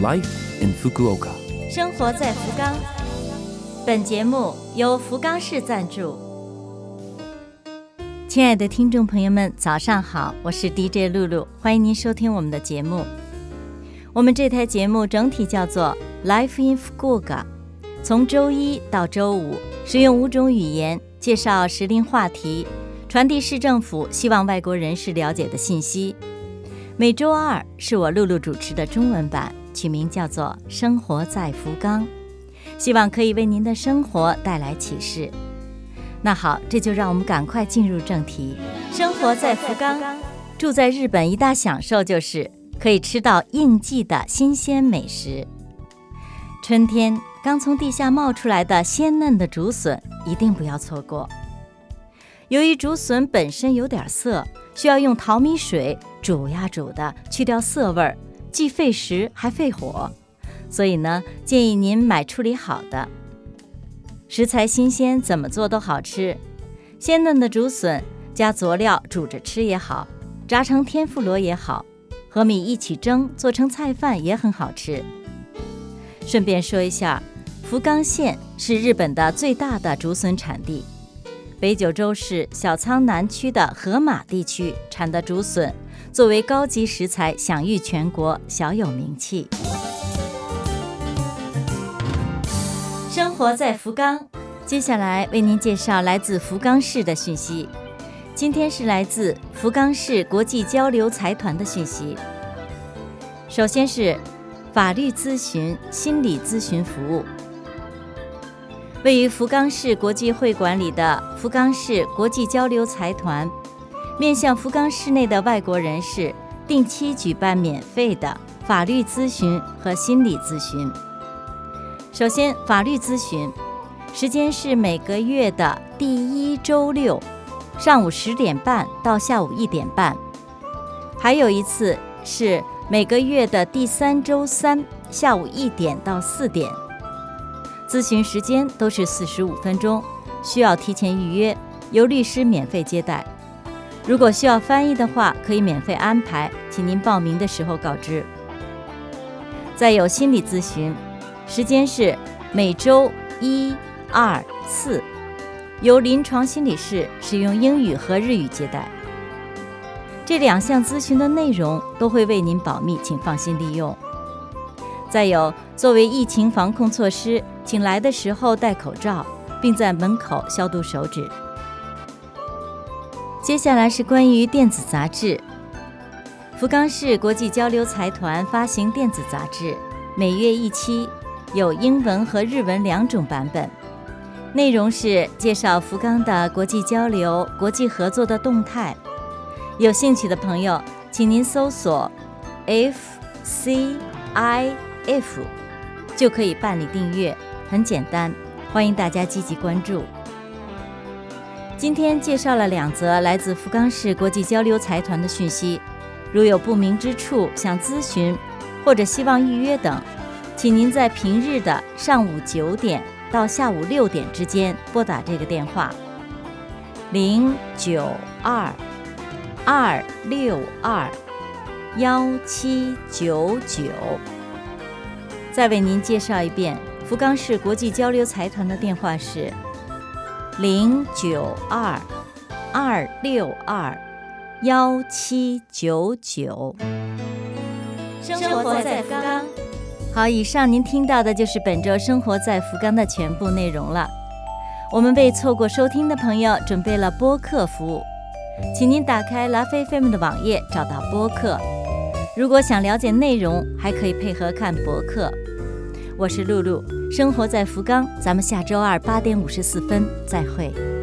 Life in Fukuoka。生活在福冈。本节目由福冈市赞助。亲爱的听众朋友们，早上好，我是 DJ 露露，欢迎您收听我们的节目。我们这台节目整体叫做 Life in Fukuoka，从周一到周五，使用五种语言介绍时令话题，传递市政府希望外国人士了解的信息。每周二是我露露主持的中文版，取名叫做《生活在福冈》，希望可以为您的生活带来启示。那好，这就让我们赶快进入正题。生活在福冈，住在日本一大享受就是可以吃到应季的新鲜美食。春天刚从地下冒出来的鲜嫩的竹笋，一定不要错过。由于竹笋本身有点涩，需要用淘米水煮呀煮的，去掉涩味儿，既费时还费火，所以呢，建议您买处理好的。食材新鲜，怎么做都好吃。鲜嫩的竹笋加佐料煮着吃也好，炸成天妇罗也好，和米一起蒸做成菜饭也很好吃。顺便说一下，福冈县是日本的最大的竹笋产地。北九州市小仓南区的河马地区产的竹笋，作为高级食材享誉全国，小有名气。生活在福冈，接下来为您介绍来自福冈市的讯息。今天是来自福冈市国际交流财团的讯息。首先是法律咨询、心理咨询服务。位于福冈市国际会馆里的福冈市国际交流财团，面向福冈市内的外国人士，定期举办免费的法律咨询和心理咨询。首先，法律咨询时间是每个月的第一周六上午十点半到下午一点半，还有一次是每个月的第三周三下午一点到四点。咨询时间都是四十五分钟，需要提前预约，由律师免费接待。如果需要翻译的话，可以免费安排，请您报名的时候告知。再有心理咨询，时间是每周一、二、四，由临床心理师使用英语和日语接待。这两项咨询的内容都会为您保密，请放心利用。再有，作为疫情防控措施，请来的时候戴口罩，并在门口消毒手指。接下来是关于电子杂志。福冈市国际交流财团发行电子杂志，每月一期，有英文和日文两种版本。内容是介绍福冈的国际交流、国际合作的动态。有兴趣的朋友，请您搜索 FCI。F 就可以办理订阅，很简单，欢迎大家积极关注。今天介绍了两则来自福冈市国际交流财团的讯息，如有不明之处想咨询或者希望预约等，请您在平日的上午九点到下午六点之间拨打这个电话：零九二二六二幺七九九。再为您介绍一遍，福冈市国际交流财团的电话是零九二二六二幺七九九。生活在福冈。好，以上您听到的就是本周《生活在福冈》的全部内容了。我们为错过收听的朋友准备了播客服务，请您打开拉菲菲们的网页，找到播客。如果想了解内容，还可以配合看博客。我是露露，生活在福冈，咱们下周二八点五十四分再会。